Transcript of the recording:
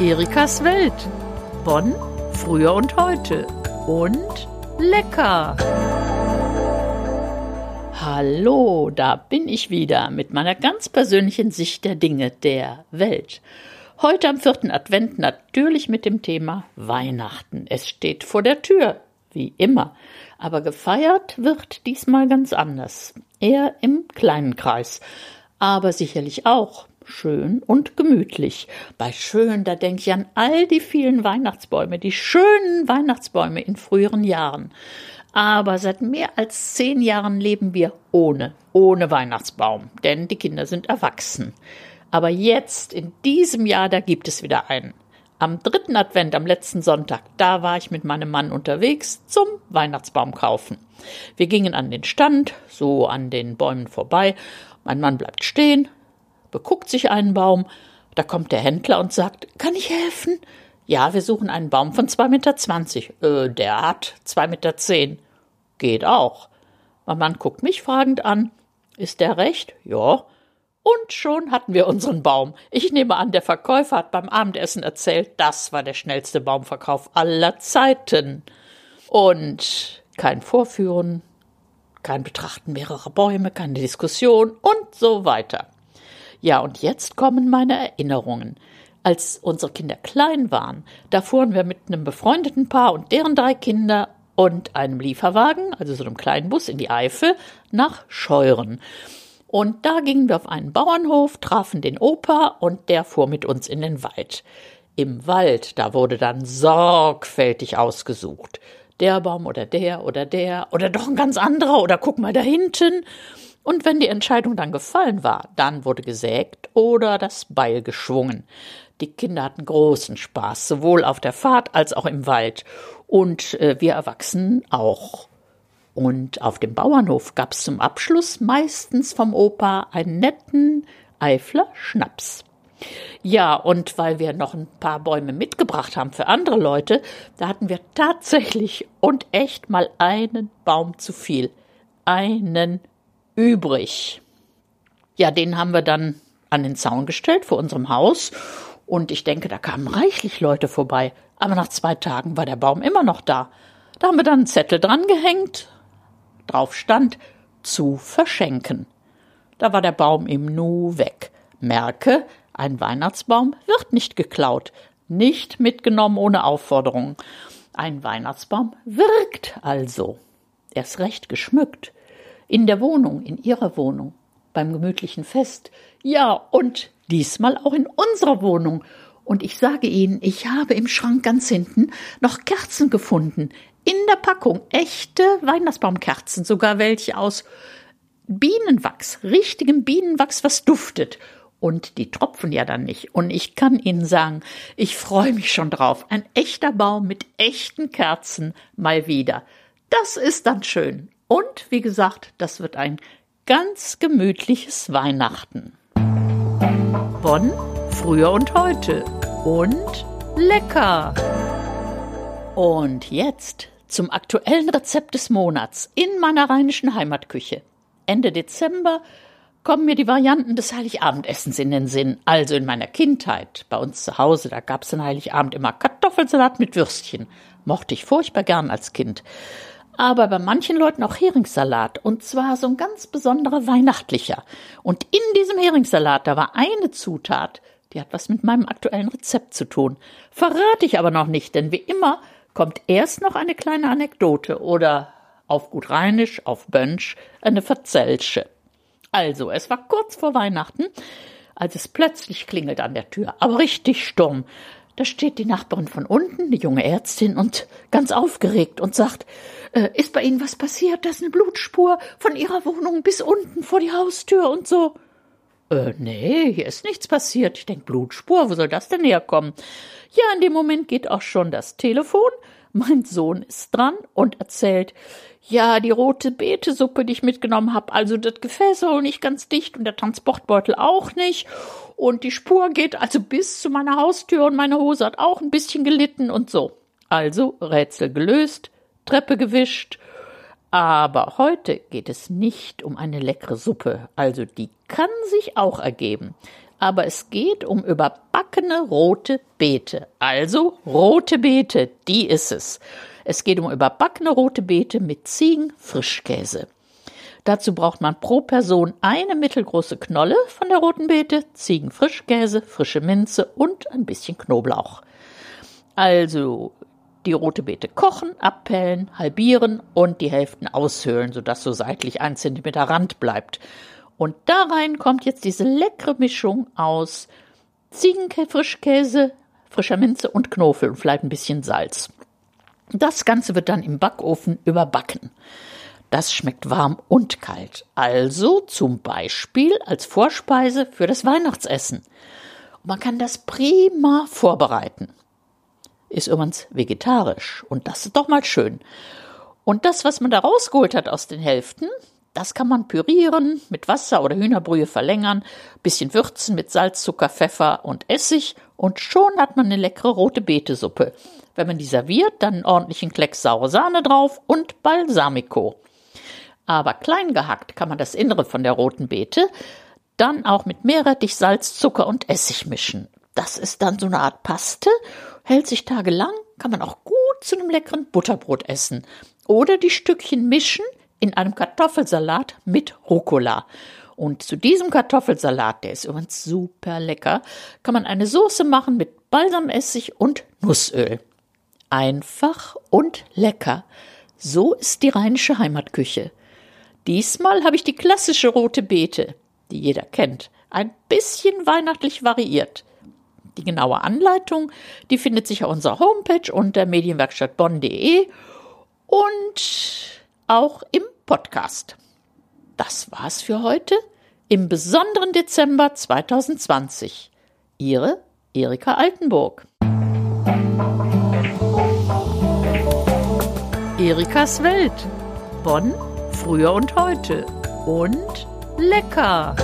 Erikas Welt. Bonn, früher und heute. Und lecker. Hallo, da bin ich wieder mit meiner ganz persönlichen Sicht der Dinge der Welt. Heute am vierten Advent natürlich mit dem Thema Weihnachten. Es steht vor der Tür, wie immer. Aber gefeiert wird diesmal ganz anders. Eher im kleinen Kreis. Aber sicherlich auch schön und gemütlich. Bei schön, da denke ich an all die vielen Weihnachtsbäume, die schönen Weihnachtsbäume in früheren Jahren. Aber seit mehr als zehn Jahren leben wir ohne, ohne Weihnachtsbaum, denn die Kinder sind erwachsen. Aber jetzt, in diesem Jahr, da gibt es wieder einen. Am dritten Advent, am letzten Sonntag, da war ich mit meinem Mann unterwegs zum Weihnachtsbaum kaufen. Wir gingen an den Stand, so an den Bäumen vorbei. Mein Mann bleibt stehen, beguckt sich einen Baum, da kommt der Händler und sagt, kann ich helfen? Ja, wir suchen einen Baum von zwei Meter. zwanzig. Äh, der hat zwei Meter. zehn. Geht auch. Mein Mann guckt mich fragend an. Ist der recht? Ja. Und schon hatten wir unseren Baum. Ich nehme an, der Verkäufer hat beim Abendessen erzählt, das war der schnellste Baumverkauf aller Zeiten. Und kein Vorführen, kein Betrachten mehrerer Bäume, keine Diskussion und so weiter. Ja, und jetzt kommen meine Erinnerungen. Als unsere Kinder klein waren, da fuhren wir mit einem befreundeten Paar und deren drei Kinder und einem Lieferwagen, also so einem kleinen Bus in die Eifel, nach Scheuren. Und da gingen wir auf einen Bauernhof, trafen den Opa und der fuhr mit uns in den Wald. Im Wald, da wurde dann sorgfältig ausgesucht. Der Baum oder der oder der oder doch ein ganz anderer oder guck mal da hinten. Und wenn die Entscheidung dann gefallen war, dann wurde gesägt oder das Beil geschwungen. Die Kinder hatten großen Spaß, sowohl auf der Fahrt als auch im Wald. Und äh, wir Erwachsenen auch. Und auf dem Bauernhof gab's zum Abschluss meistens vom Opa einen netten Eifler Schnaps. Ja, und weil wir noch ein paar Bäume mitgebracht haben für andere Leute, da hatten wir tatsächlich und echt mal einen Baum zu viel. Einen übrig. Ja, den haben wir dann an den Zaun gestellt vor unserem Haus und ich denke, da kamen reichlich Leute vorbei. Aber nach zwei Tagen war der Baum immer noch da. Da haben wir dann einen Zettel dran gehängt. Drauf stand zu verschenken. Da war der Baum im Nu weg. Merke, ein Weihnachtsbaum wird nicht geklaut, nicht mitgenommen ohne Aufforderung. Ein Weihnachtsbaum wirkt also. Er ist recht geschmückt in der Wohnung, in ihrer Wohnung, beim gemütlichen Fest. Ja, und diesmal auch in unserer Wohnung. Und ich sage Ihnen, ich habe im Schrank ganz hinten noch Kerzen gefunden. In der Packung. Echte Weihnachtsbaumkerzen, sogar welche aus Bienenwachs, richtigem Bienenwachs, was duftet. Und die tropfen ja dann nicht. Und ich kann Ihnen sagen, ich freue mich schon drauf. Ein echter Baum mit echten Kerzen mal wieder. Das ist dann schön. Und wie gesagt, das wird ein ganz gemütliches Weihnachten. Bonn, früher und heute. Und lecker. Und jetzt zum aktuellen Rezept des Monats in meiner rheinischen Heimatküche. Ende Dezember kommen mir die Varianten des Heiligabendessens in den Sinn. Also in meiner Kindheit, bei uns zu Hause, da gab es an Heiligabend immer Kartoffelsalat mit Würstchen. Mochte ich furchtbar gern als Kind aber bei manchen Leuten auch Heringssalat und zwar so ein ganz besonderer weihnachtlicher. Und in diesem Heringssalat, da war eine Zutat, die hat was mit meinem aktuellen Rezept zu tun. Verrate ich aber noch nicht, denn wie immer kommt erst noch eine kleine Anekdote oder auf gut Rheinisch, auf Bönsch, eine Verzelsche. Also, es war kurz vor Weihnachten, als es plötzlich klingelt an der Tür, aber richtig Sturm. Da steht die Nachbarin von unten, die junge Ärztin, und ganz aufgeregt und sagt, äh, ist bei Ihnen was passiert? Da ist eine Blutspur von Ihrer Wohnung bis unten vor die Haustür und so. Äh, nee, hier ist nichts passiert. Ich denk, Blutspur, wo soll das denn herkommen? Ja, in dem Moment geht auch schon das Telefon. Mein Sohn ist dran und erzählt, ja, die rote Beetesuppe, die ich mitgenommen habe, also das Gefäß war nicht ganz dicht und der Transportbeutel auch nicht. Und die Spur geht also bis zu meiner Haustür und meine Hose hat auch ein bisschen gelitten und so. Also Rätsel gelöst, Treppe gewischt, Aber heute geht es nicht um eine leckere Suppe, also die kann sich auch ergeben. Aber es geht um überbackene rote Beete. Also rote Beete, die ist es. Es geht um überbackene rote Beete mit Ziegenfrischkäse. Dazu braucht man pro Person eine mittelgroße Knolle von der roten Beete, Ziegenfrischkäse, frische Minze und ein bisschen Knoblauch. Also die rote Beete kochen, abpellen, halbieren und die Hälften aushöhlen, sodass so seitlich ein Zentimeter Rand bleibt. Und da rein kommt jetzt diese leckere Mischung aus Ziegenfrischkäse, frischer Minze und Knofel und vielleicht ein bisschen Salz. Das Ganze wird dann im Backofen überbacken. Das schmeckt warm und kalt. Also zum Beispiel als Vorspeise für das Weihnachtsessen. man kann das prima vorbereiten ist übrigens vegetarisch. Und das ist doch mal schön. Und das, was man da rausgeholt hat aus den Hälften, das kann man pürieren, mit Wasser oder Hühnerbrühe verlängern, bisschen würzen mit Salz, Zucker, Pfeffer und Essig und schon hat man eine leckere rote Beetesuppe. Wenn man die serviert, dann einen ordentlichen Klecks saure Sahne drauf und Balsamico. Aber klein gehackt kann man das Innere von der roten Beete dann auch mit Meerrettich, Salz, Zucker und Essig mischen. Das ist dann so eine Art Paste hält sich tagelang, kann man auch gut zu einem leckeren Butterbrot essen. Oder die Stückchen mischen in einem Kartoffelsalat mit Rucola. Und zu diesem Kartoffelsalat, der ist übrigens super lecker, kann man eine Soße machen mit Balsamessig und Nussöl. Einfach und lecker. So ist die rheinische Heimatküche. Diesmal habe ich die klassische rote Beete, die jeder kennt, ein bisschen weihnachtlich variiert. Die genaue Anleitung, die findet sich auf unserer Homepage unter medienwerkstattbonn.de und auch im Podcast. Das war's für heute im besonderen Dezember 2020. Ihre Erika Altenburg. Erikas Welt. Bonn, früher und heute. Und lecker.